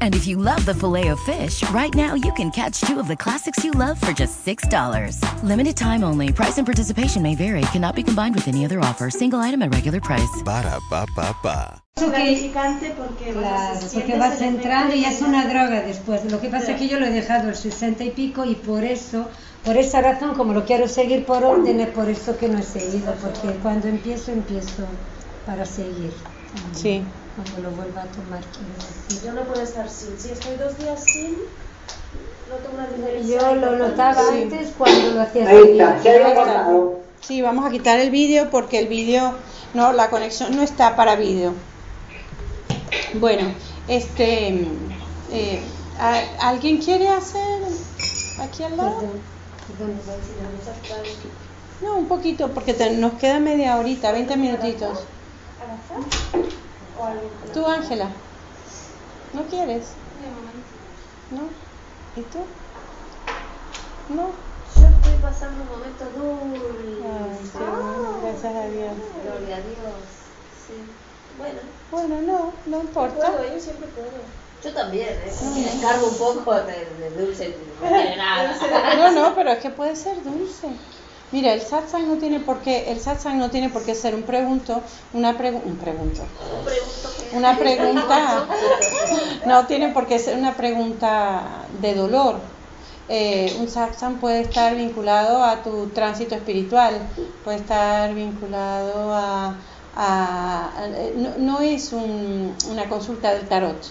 And if you love the filet of fish, right now you can catch two of the classics you love for just $6. Limited time only. Price and participation may vary. Cannot be combined with any other offer. Single item at regular price. Ba da ba ba ba. Eso que, gratificante porque, claro, porque vas entrando y efecto es una droga después. Lo que pasa es que yo lo he dejado el 60 y pico y por eso, por esa razón, como lo quiero seguir por orden, es por eso que no he seguido, porque cuando empiezo, empiezo para seguir. Sí. Cuando lo vuelva a tomar, quiero decir. Yo no puedo estar sin. Si estoy dos días sin, noto una diferencia. Yo lo notaba Sí. antes cuando lo hacía Ahí está, se cortado. Sí, vamos a quitar el vídeo porque el vídeo, no, la conexión no está para vídeo. Bueno, este, eh, ¿a- ¿alguien quiere hacer aquí al lado? No, un poquito, porque te- nos queda media horita, 20 minutitos. ¿Tú, Ángela? ¿No quieres? ¿No? ¿Y tú? ¿No? Yo estoy pasando un momento dulce. Ay, qué bueno, gracias a Dios. Gloria a Dios. Sí. Bueno, Bueno, no, no importa. puedo, yo siempre puedo. Yo también, ¿eh? Me encargo un poco de, de dulce, nada. No, no, pero es que puede ser dulce. Mira, el satsang no tiene por qué, el satsang no tiene por qué ser un pregunto, una pregu- un pregunto. Una pregunta, no tiene por qué ser una pregunta de dolor. Eh, un satsang puede estar vinculado a tu tránsito espiritual, puede estar vinculado a, a- a- no, no es un- una consulta del tarot,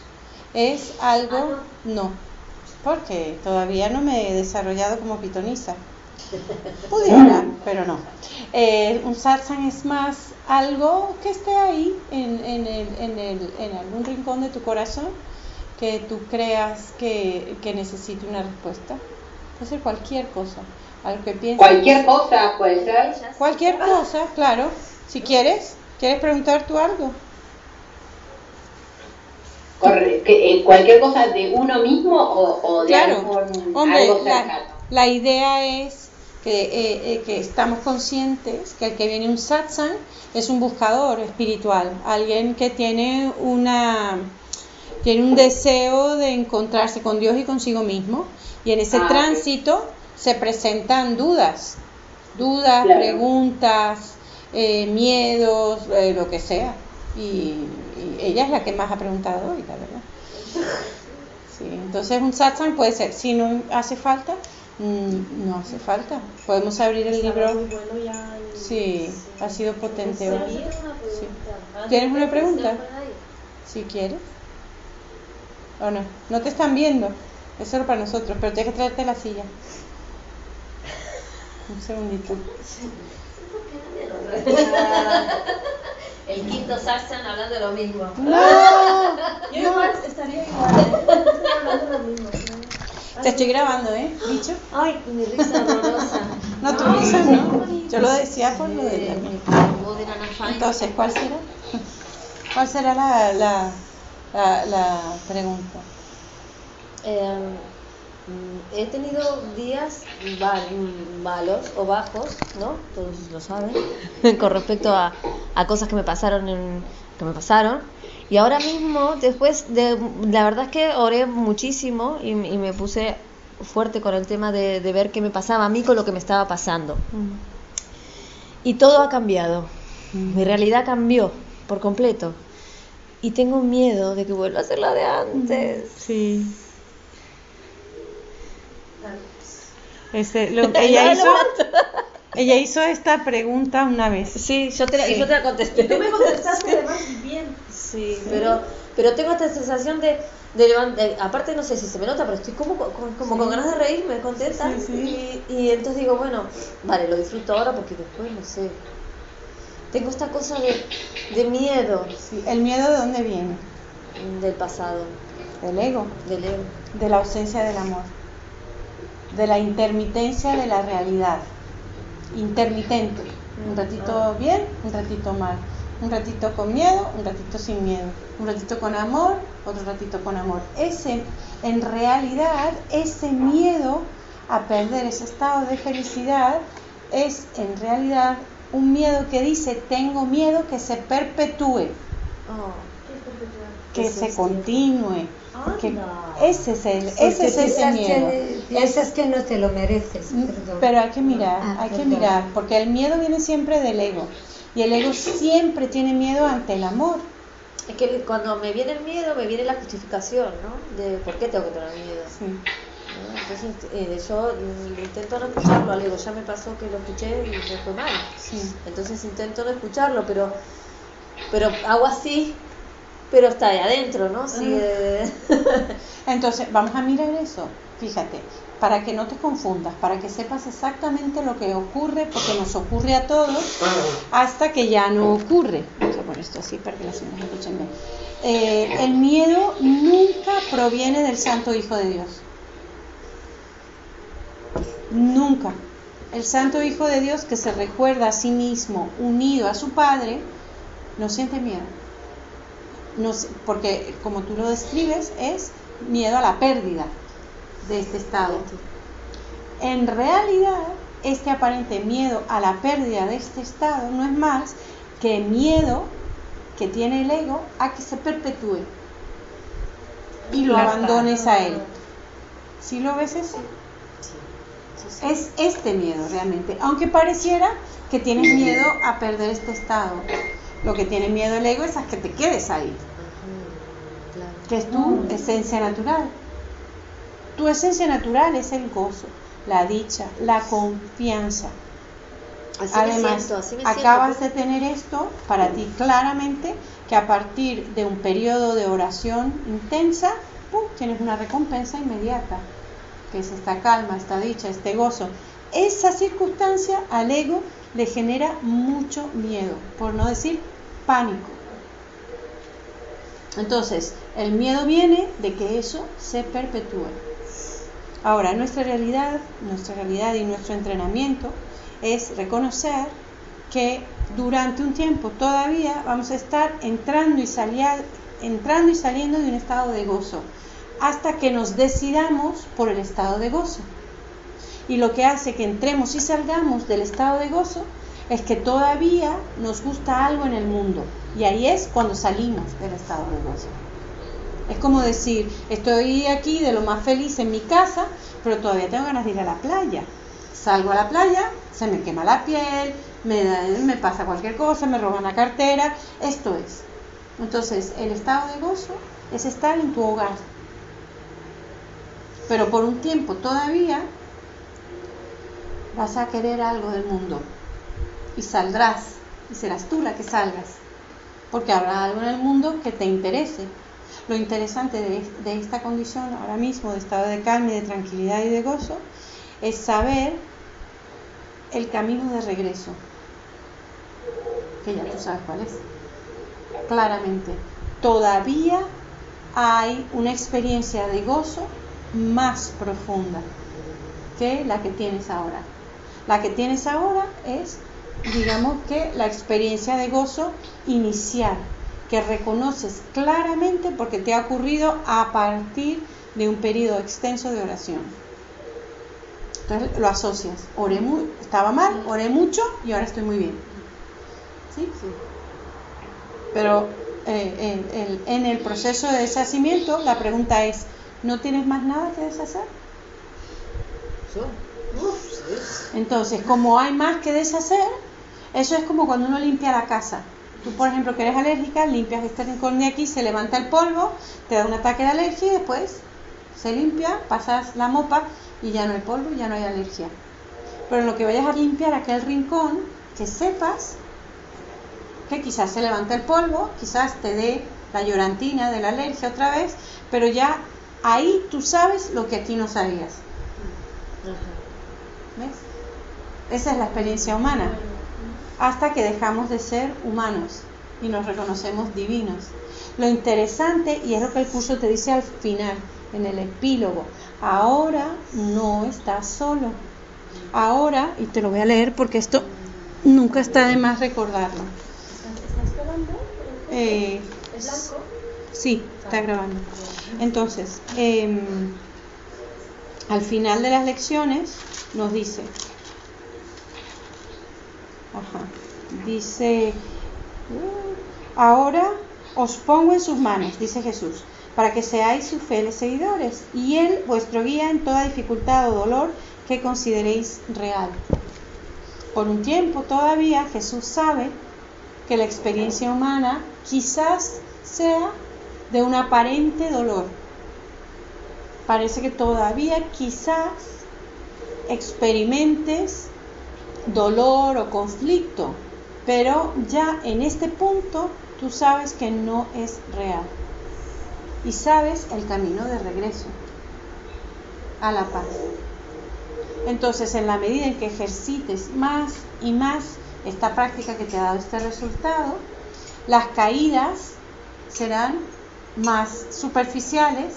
es algo, no, porque todavía no me he desarrollado como pitonisa. Pudiera, pero no. Eh, un satsang es más algo que esté ahí en, en, el, en, el, en algún rincón de tu corazón que tú creas que, que necesite una respuesta. Puede ser cualquier cosa, algo que pienses. Cualquier cosa puede ser. Cualquier cosa, claro. Si quieres, ¿quieres preguntar tú algo? Corre- que, eh, cualquier cosa de uno mismo o, o de Claro, algún- hombre, algo la, cercano. la idea es que, eh, eh, que estamos conscientes que el que viene un satsang es un buscador espiritual, alguien que tiene una tiene un deseo de encontrarse con Dios y consigo mismo y en ese Ah, tránsito se presentan dudas, dudas, Claro. preguntas, eh, miedos, eh, lo que sea. Y, y ella es la que más ha preguntado hoy, la verdad. Sí, entonces un satsang puede ser, si no hace falta, no hace falta. Podemos abrir el libro. Sí, ha sido potente hoy. pregunta. Sí. Ah, ¿Tienes una ¿se pregunta? Si quieres. ¿O no? No te están viendo. Es solo para nosotros, pero tienes que traerte la silla. Un segundito. El quinto Saxon hablando de lo mismo. ¡No! Yo igual estaría igual. Hablando de lo mismo. Te estoy grabando, ¿eh? Dicho. Ay, mi risa horrorosa. No, tu risa no. Yo lo decía por lo de la Entonces, ¿cuál será? ¿Cuál será la, la, la, la pregunta? Eh, he tenido días malos o bajos, ¿no? Todos lo saben, con respecto a, a cosas que me pasaron en- que me pasaron. Y ahora mismo, después de, la verdad es que oré muchísimo y, y me puse fuerte con el tema de, de ver qué me pasaba a mí con lo que me estaba pasando. Y todo ha cambiado. Mi realidad cambió por completo. Y tengo miedo de que vuelva a ser la de antes. Sí. Este, lo- ella, hizo, ella hizo esta pregunta una vez. Sí, yo te la, Sí. yo te la contesté. Tú me contestaste además bien. Sí, pero, pero tengo esta sensación de, de levantar. Aparte, no sé si se me nota, pero estoy como, con- como con ganas de reírme, contenta. Sí, sí. Y, y entonces digo, bueno, vale, lo disfruto ahora porque después no sé. Tengo esta cosa de, de miedo ¿El miedo de dónde viene? del pasado, Del ego, del ego. de la ausencia del amor, de la intermitencia de la realidad. Intermitente. Un ratito bien, un ratito mal. Un ratito con miedo, un ratito sin miedo. Un ratito con amor, otro ratito con amor. Ese, en realidad, ese miedo a perder ese estado de felicidad es en realidad un miedo que dice tengo miedo que se perpetúe, Oh, que se continúe. que Anda. ese es el, Porque ese es ese miedo. que, piensas que no te lo mereces, perdón. Pero hay que mirar, Ah, hay que mirar, porque el miedo viene siempre del ego. Y el ego siempre tiene miedo ante el amor. Es que cuando me viene el miedo, me viene la justificación, ¿no? De por qué tengo que tener miedo. Sí. Entonces, eh, yo mm, intento no escucharlo al ego. Ya me pasó que lo escuché y me fue mal. Sí. Entonces intento no escucharlo, pero pero hago así, pero está ahí adentro, ¿no? Sigue... Entonces, vamos a mirar eso. Fíjate, para que no te confundas, para que sepas exactamente lo que ocurre, porque nos ocurre a todos, hasta que ya no ocurre. Vamos a poner esto así para que las escuchen bien. Eh, el miedo nunca proviene del Santo Hijo de Dios. Nunca. El Santo Hijo de Dios que se recuerda a sí mismo unido a su Padre, no siente miedo. No porque como tú lo describes, es miedo a la pérdida de este estado. En realidad, este aparente miedo a la pérdida de este estado no es más que miedo que tiene el ego a que se perpetúe y lo abandones a él. ¿Sí lo ves eso? Es este miedo realmente, aunque pareciera que tienes miedo a perder este estado. Lo que tiene miedo el ego es a que te quedes ahí, que es tu esencia natural. Tu esencia natural es el gozo, la dicha, la confianza. Así me Además, siento, así me acabas siento. de tener esto para ti claramente que a partir de un periodo de oración intensa, ¡pum! tienes una recompensa inmediata, que es esta calma, esta dicha, este gozo. Esa circunstancia al ego le genera mucho miedo, por no decir pánico. Entonces, el miedo viene de que eso se perpetúe. Ahora, nuestra realidad, nuestra realidad y nuestro entrenamiento es reconocer que durante un tiempo todavía vamos a estar entrando y, entrando y saliendo de un estado de gozo hasta que nos decidamos por el estado de gozo. Y lo que hace que entremos y salgamos del estado de gozo es que todavía nos gusta algo en el mundo. Y ahí es cuando salimos del estado de gozo. Es como decir, estoy aquí de lo más feliz en mi casa, pero todavía tengo ganas de ir a la playa. Salgo a la playa, se me quema la piel, me, da- me pasa cualquier cosa, me roban la cartera. Esto es. Entonces, el estado de gozo es estar en tu hogar. Pero por un tiempo todavía vas a querer algo del mundo. Y saldrás. Y serás tú la que salgas. Porque habrá algo en el mundo que te interese. Lo interesante de, esta condición ahora mismo, de estado de calma de tranquilidad y de gozo, es saber el camino de regreso. Que ya tú sabes cuál es. Claramente. Todavía hay una experiencia de gozo más profunda que la que tienes ahora. La que tienes ahora es, digamos que, la experiencia de gozo inicial, que reconoces claramente porque te ha ocurrido a partir de un periodo extenso de oración. Entonces lo asocias. Oré mu- estaba mal, oré mucho y ahora estoy muy bien. ¿Sí? Pero eh, en, en- en el proceso de deshacimiento, la pregunta es, ¿no tienes más nada que deshacer? Sí. Entonces, como hay más que deshacer, eso es como cuando uno limpia la casa. Tú, por ejemplo, que eres alérgica, limpias este rincón de aquí, se levanta el polvo, te da un ataque de alergia y después se limpia, pasas la mopa y ya no hay polvo, ya no hay alergia. Pero en lo que vayas a limpiar aquel rincón, que sepas que quizás se levanta el polvo, quizás te dé la llorantina de la alergia otra vez, pero ya ahí tú sabes lo que aquí no sabías. ¿Ves? Esa es la experiencia humana. Hasta que dejamos de ser humanos y nos reconocemos divinos. Lo interesante, y es lo que el curso te dice al final, en el epílogo, ahora no estás solo. Ahora, y te lo voy a leer porque esto nunca está de más recordarlo. Eh, ¿Es blanco? Sí, está grabando. Entonces, em, al final de las lecciones nos dice, ajá, dice, "Uh, ahora os pongo en sus manos, dice Jesús, para que seáis sus fieles seguidores, y Él vuestro guía en toda dificultad o dolor que consideréis real. Por un tiempo todavía Jesús sabe que la experiencia humana quizás sea de un aparente dolor. Parece que todavía quizás experimentes dolor o conflicto, pero ya en este punto tú sabes que no es real y sabes el camino de regreso a la paz. Entonces, en la medida en que ejercites más y más esta práctica que te ha dado este resultado, las caídas serán más superficiales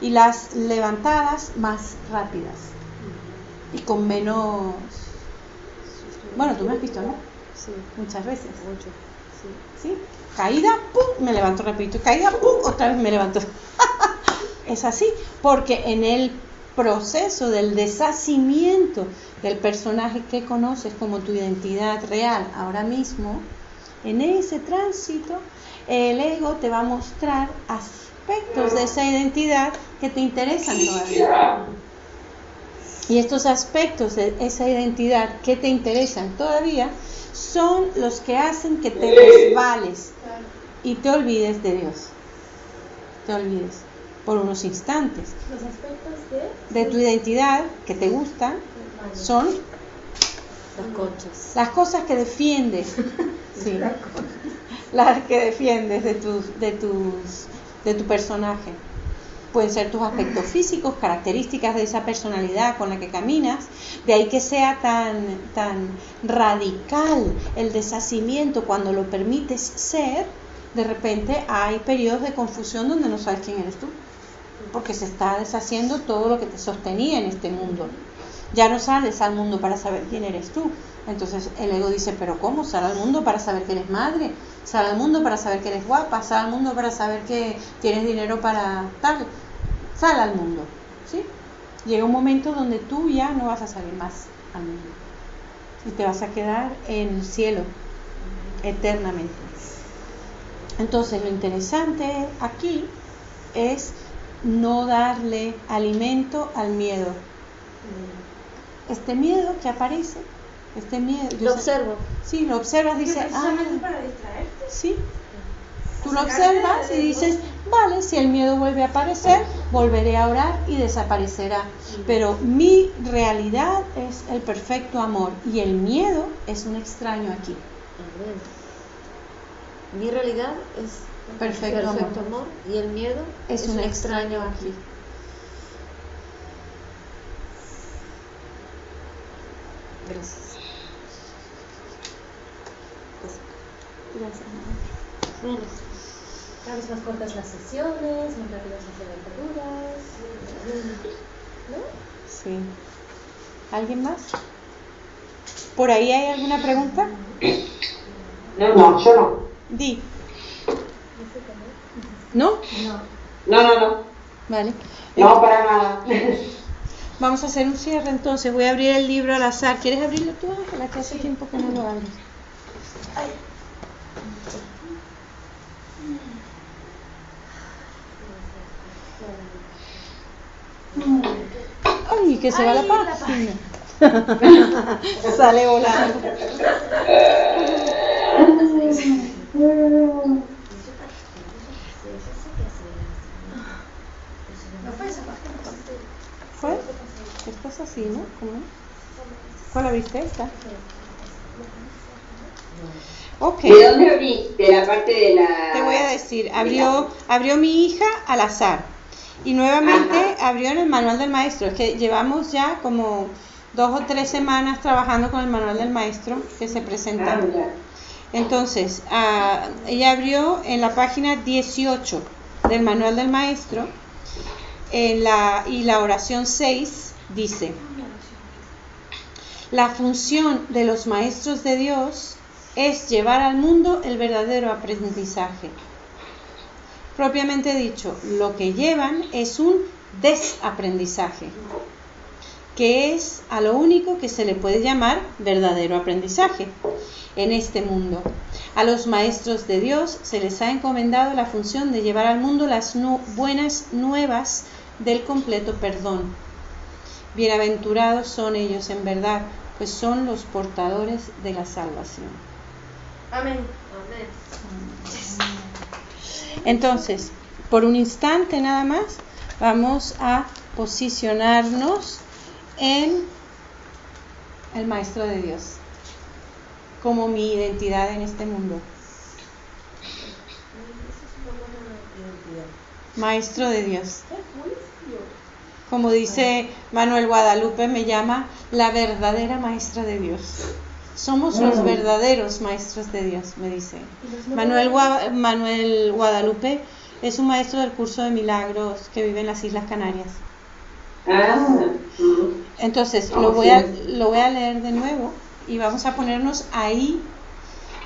y las levantadas más rápidas y con menos... Bueno, tú me has visto, ¿no? Sí, Muchas veces. mucho. Sí. ¿Sí? Caída, pum, me levanto rapidito. Caída, pum, otra vez me levanto. es así, porque en el proceso del deshacimiento del personaje que conoces como tu identidad real ahora mismo, en ese tránsito, el ego te va a mostrar aspectos de esa identidad que te interesan todavía. Y estos aspectos de esa identidad que te interesan todavía son los que hacen que te resbales y te olvides de Dios. Te olvides por unos instantes Los aspectos de... de tu identidad que te gustan son Las conchas. las cosas que defiendes. Sí. Las que defiendes de tus, de tus, de tu personaje. Pueden ser tus aspectos físicos, características de esa personalidad con la que caminas. De ahí que sea tan, tan radical el deshacimiento cuando lo permites ser. De repente hay periodos de confusión donde no sabes quién eres tú. Porque se está deshaciendo todo lo que te sostenía en este mundo. Ya no sales al mundo para saber quién eres tú. Entonces el ego dice, pero ¿cómo? Sal al mundo para saber que eres madre, sal al mundo para saber que eres guapa, sal al mundo para saber que tienes dinero para tal, sal al mundo, ¿sí? Llega un momento donde tú ya no vas a salir más al mundo y te vas a quedar en el cielo eternamente. Entonces lo interesante aquí es no darle alimento al miedo. Este miedo que aparece, este miedo. yo Lo sé- observo. Sí, lo observas, dice, ah, Precisamente para distraerte. sí. Tú lo observas y dices, vale, si el miedo vuelve a aparecer, volveré a orar y desaparecerá. Pero mi realidad es el perfecto amor y el miedo es un extraño aquí. Amén. Mi realidad es Perfecto, perfecto amor. amor y el miedo Es un extraño aquí. Gracias. Gracias. Bueno, Cada vez más cortas las sesiones, más rápidas las levantaduras. ¿No? Sí. ¿Alguien más? ¿Por ahí hay alguna pregunta? No, no, yo no. Di. ¿No? No, no, no. Vale. No, para nada. Vamos a hacer un cierre entonces. Voy a abrir el libro al azar. ¿Quieres abrirlo tú? Que hace tiempo que no lo abres. Ay, que se va la página. Sale volando. ¿Fue? Esta es así, ¿no? ¿Cómo? ¿Cuál abriste esta? Ok. ¿De dónde abrís? De la parte de la... Te voy a decir, abrió, abrió mi hija al azar y nuevamente abrió en el manual del maestro. Es que llevamos ya como dos o tres semanas trabajando con el manual del maestro que se presenta. Ah. Entonces, ah, ella abrió en la página 18 del manual del maestro en la, y la oración 6 dice, la función de los maestros de Dios es llevar al mundo el verdadero aprendizaje. Propiamente dicho, lo que llevan es un desaprendizaje, que es a lo único que se le puede llamar verdadero aprendizaje en este mundo. A los maestros de Dios se les ha encomendado la función de llevar al mundo las buenas nuevas del completo perdón. Bienaventurados son ellos en verdad, pues son los portadores de la salvación. Amén. Entonces, por un instante nada más, vamos a posicionarnos en el Maestro de Dios como mi identidad en este mundo. Maestro de Dios. Como dice Manuel Guadalupe, me llama la verdadera maestra de Dios. Somos los verdaderos maestros de Dios, me dice. Manuel, Manuel Guadalupe es un maestro del curso de milagros que vive en las Islas Canarias. Ah, Entonces, lo voy, a, lo voy a leer de nuevo y vamos a ponernos ahí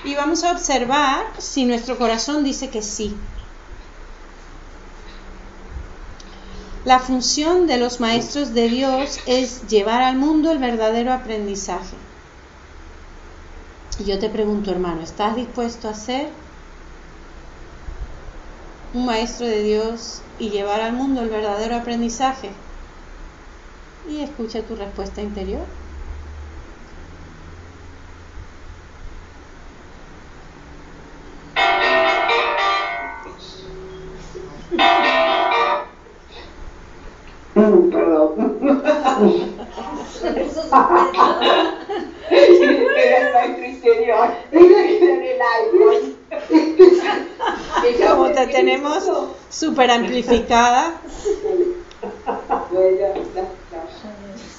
y vamos a observar si nuestro corazón dice que sí. La función de los maestros de Dios es llevar al mundo el verdadero aprendizaje. Y yo te pregunto, hermano, ¿estás dispuesto a ser un maestro de Dios y llevar al mundo el verdadero aprendizaje? Y escucha tu respuesta interior. Perdón. el. Como te tenemos súper amplificada.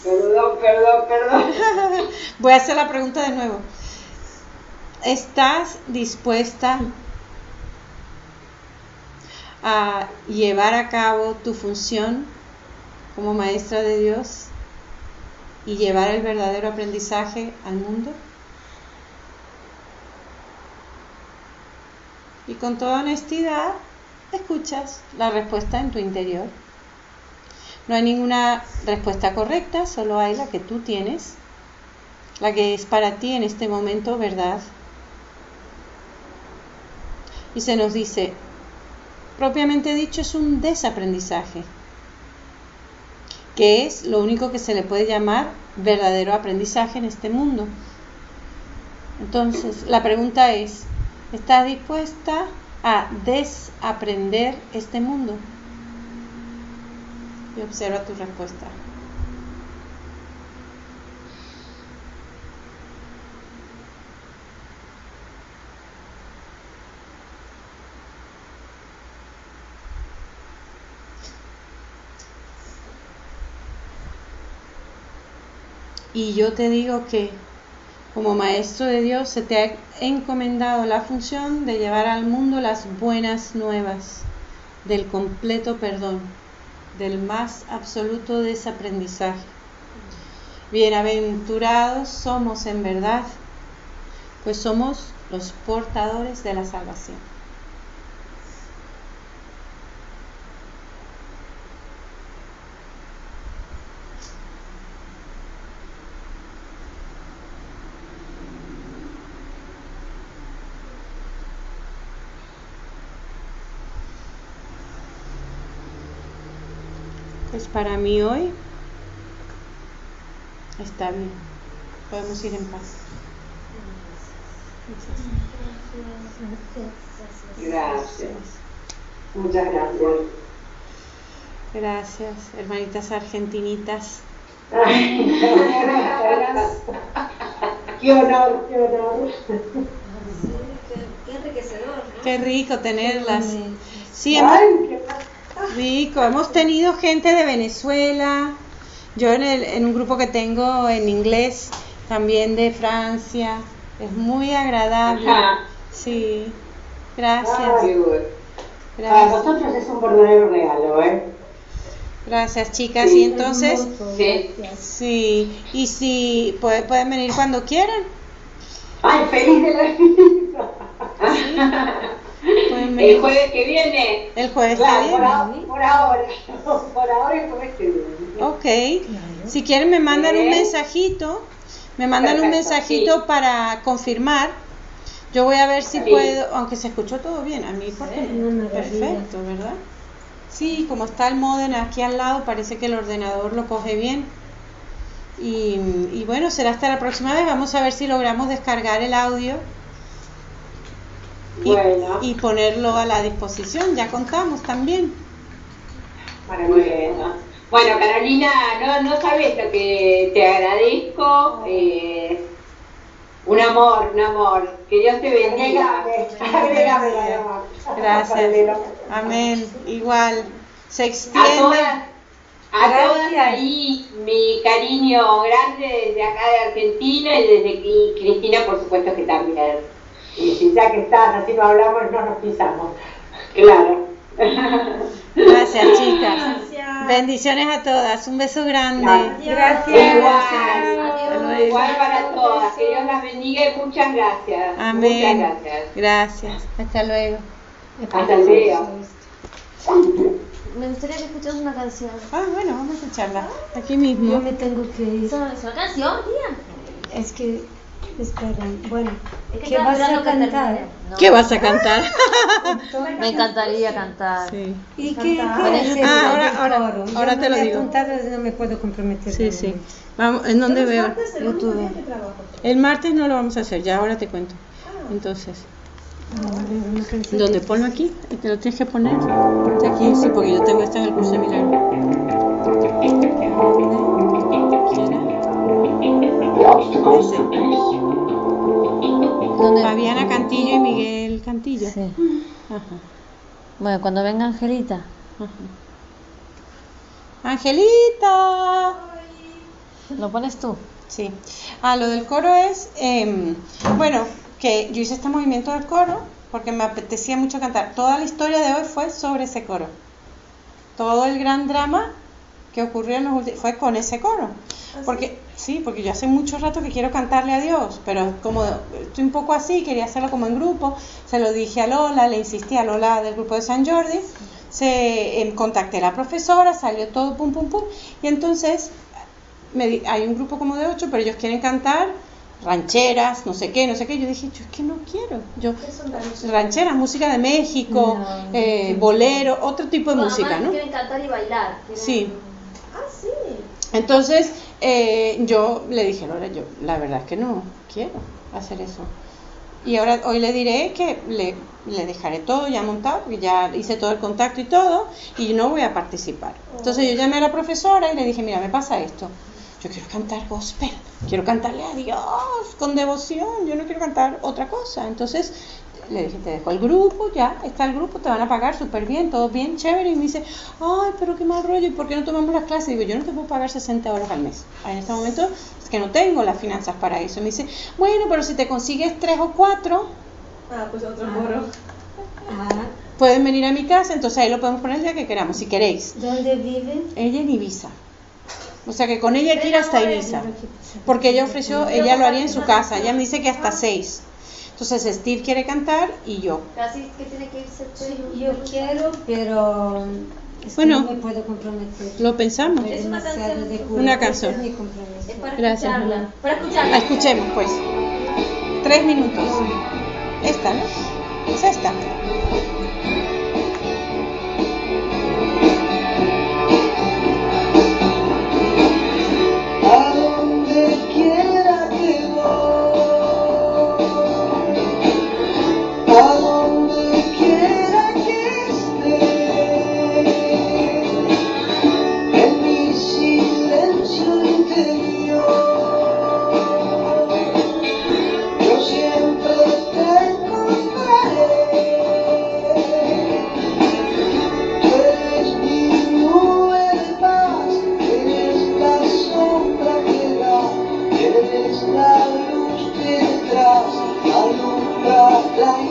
Perdón, perdón, perdón. Voy a hacer la pregunta de nuevo. ¿Estás dispuesta a llevar a cabo tu función como maestra de Dios y llevar el verdadero aprendizaje al mundo? Y con toda honestidad escuchas la respuesta en tu interior. No hay ninguna respuesta correcta, solo hay la que tú tienes, la que es para ti en este momento verdad. Y se nos dice, propiamente dicho, es un desaprendizaje que es lo único que se le puede llamar verdadero aprendizaje en este mundo. Entonces, la pregunta es, ¿estás dispuesta a desaprender este mundo? Y observa tu respuesta. Y yo te digo que como maestro de Dios se te ha encomendado la función de llevar al mundo las buenas nuevas del completo perdón, del más absoluto desaprendizaje. Bienaventurados somos en verdad, pues somos los portadores de la salvación. Pues para mí hoy está bien. Podemos ir en paz. Gracias. Muchas gracias. Gracias, hermanitas argentinitas. qué honor, qué honor. Qué enriquecedor. Qué rico tenerlas. Sí, hemos, rico. Hemos tenido gente de Venezuela. Yo en, el, en un grupo que tengo en inglés, también de Francia. Es muy agradable. Sí. Gracias. Para nosotros es un verdadero regalo, ¿eh? Gracias, chicas. Y entonces, sí. sí. Y si pueden venir cuando quieran. Ay, feliz de la vida. Pueden El jueves que viene. El jueves que Claro, por, viene. ahora, por ahora. Por ahora el jueves que viene. Ok. Si quieren me mandan un mensajito. Me mandan un mensajito sí. para confirmar. Yo voy a ver si Sí. puedo, aunque se escuchó todo bien, a mí porque perfecto, ¿verdad? Sí, como está el modem aquí al lado, parece que el ordenador lo coge bien. Y, y bueno, será hasta la próxima vez. Vamos a ver si logramos descargar el audio y, Bueno. y ponerlo a la disposición. Ya contamos también. Bueno, bueno Carolina, no, no sabes lo que te agradezco. eh, un amor, un amor. Que Dios te bendiga. Gracias. Amén. Igual. Se A extiende. todas, a todas ahí mi cariño grande desde acá de Argentina y desde aquí Cristina, por supuesto que también. Y si ya que estás, así no hablamos, no nos pisamos. Claro. Gracias, chicas. Bendiciones a todas. Un beso grande. Gracias. Igual, igual para todas. Que Dios las bendiga y muchas gracias. Amén. Muchas gracias. Gracias. Hasta luego. Hasta luego. Me gustaría que escucharas una canción. Ah, bueno, vamos a escucharla. Aquí Yo mismo. me tengo que ir. ¿Es una canción, tía? Es que, esperen, bueno, ¿qué vas a cantar? No. ¿Qué vas a cantar? Me encantaría cantar. Sí. ¿Y qué, qué ah, ahora- ahora- ahora te lo digo. apuntado, no me puedo comprometer. Sí, sí. Vamos, ¿en dónde veo? YouTube. El martes no lo vamos a hacer, ya ahora te cuento. Entonces, Una canción. ¿dónde? Ponlo aquí, y te lo tienes que poner. Aquí, sí, porque yo tengo esta en el curso de milagro. ¿Dónde? Fabiana Cantillo y Miguel Cantillo. Sí. Ajá, Bueno, cuando venga Angelita. ajá. Angelita. ¿Lo pones tú? Sí. Ah, lo del coro es, em, bueno, que yo hice este movimiento del coro porque me apetecía mucho cantar. Toda la historia de hoy fue sobre ese coro. Todo el gran drama que ocurrió en los últimos fue con ese coro. Porque sí, porque yo hace mucho rato que quiero cantarle a Dios, pero como estoy un poco así, quería hacerlo como en grupo, se lo dije a Lola, le insistí a Lola del grupo de San Jordi, se em, contacté a la profesora, salió todo pum pum pum y entonces me di- hay un grupo como de ocho, pero ellos quieren cantar rancheras, no sé qué, no sé qué. Yo dije, yo es que no quiero. Yo rancheras, música de México, eh, bolero, otro tipo de música, ¿no? Quieren cantar y bailar. quieren- sí. Entonces eh, yo le dije, Laura, yo la verdad es que no quiero hacer eso. Y ahora hoy le diré que le, le dejaré todo ya montado, porque ya hice todo el contacto y todo, y no voy a participar. Entonces yo llamé a la profesora y le dije, mira, me pasa esto. Yo quiero cantar gospel, quiero cantarle a Dios con devoción, yo no quiero cantar otra cosa. Entonces le dije, te dejo el grupo, ya está el grupo, te van a pagar súper bien, todo bien, chévere. Y me dice, ay, pero qué mal rollo, ¿y por qué no tomamos las clases? Y digo, yo no te puedo pagar 60 euros al mes. En este momento es que no tengo las finanzas para eso. Y me dice, bueno, pero si te consigues tres o cuatro, Ah, pues otro coro. Ah, pueden venir a mi casa, entonces ahí lo podemos poner el día que queramos, si queréis. ¿Dónde viven? Ella en Ibiza. O sea que con ella hay que ir hasta Ibiza. Porque ella ofreció, ella lo haría en su casa. Ella me dice que hasta seis. Entonces Steve quiere cantar y yo. Casi que tiene que irse tú. Yo quiero, pero es que Bueno. no me puedo comprometer. Lo pensamos. Es una canción. de cura. Una Ese canción. es mi compromiso. Es para Gracias, escucharla. Para escucharla. La escuchemos pues. Tres minutos. Esta, ¿no? Es esta. alumbrará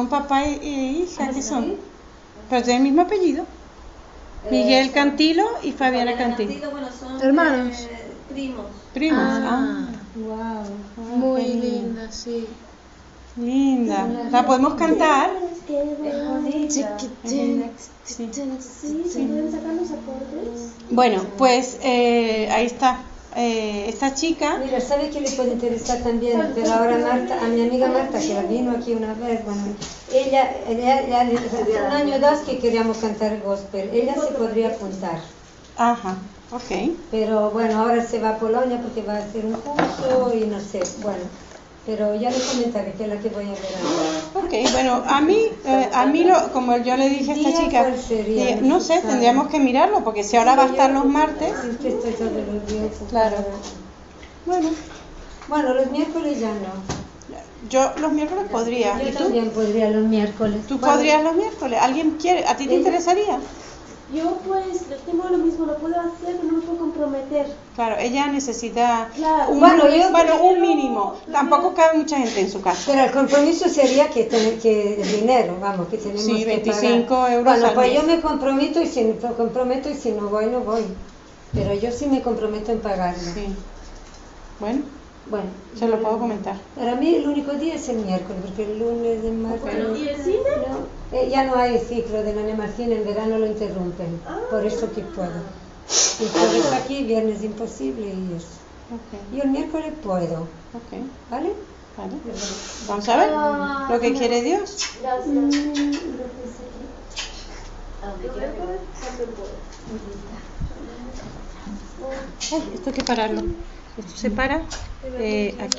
son papá y, y hija, ¿qué son? Pero tienen el mismo apellido. Miguel Cantilo y Fabiana Cantilo. bueno, son Hermanos. eh, primos. Primos. Ah. Ah, Wow. Muy qué lindo. linda, sí. linda. ¿La podemos cantar? Bueno, pues eh, ahí está. Eh, esta chica, Mira, ¿sabe qué le puede interesar también? Pero ahora Marta, a mi amiga Marta, que vino aquí una vez, bueno, ella, ella, ella hace un año o dos que queríamos cantar gospel, ella se podría apuntar. ajá, ok. Pero bueno, ahora se va a Polonia porque va a hacer un curso y no sé, bueno. Pero ya le comentaré que es la que voy a ver ahora. Ok, bueno, a mí, eh, a mí lo, como yo le dije a esta chica, eh, no sé, tendríamos que mirarlo, porque si ahora va a estar los martes, Es que estoy todos los días Claro. bueno, Bueno, los miércoles ya no. yo los miércoles podría. Yo ¿Y tú? también podría los miércoles. ¿Tú Bueno, podrías los miércoles? ¿Alguien quiere? ¿A ti te interesaría? Yo pues lo tengo lo mismo, lo puedo hacer, pero no me puedo comprometer. Claro, ella necesita Claro. un, Bueno, yo- bueno, un mínimo. Tampoco cabe mucha gente en su casa. Pero el compromiso sería que tener que el dinero, vamos, que tenemos Sí, que 25 pagar. euros Bueno, al pues mes. yo me comprometo y si me comprometo y si no voy no voy. Pero yo sí me comprometo en pagarlo. Sí. Bueno, Bueno, se lo puedo comentar. para mí el único día es el miércoles, porque el lunes, el martes. Bueno, ¿y el cine? No, eh, ya no hay ciclo de la Nemarcina, en verano lo interrumpen. Por eso que puedo. Y jueves aquí, viernes imposible y eso. Ok, Y el miércoles puedo, ok, ¿vale? vale. Vamos a ver lo que quiere Dios. Gracias. Mm, Yo puedo. Ay, esto hay que pararlo. Esto se para eh, aquí.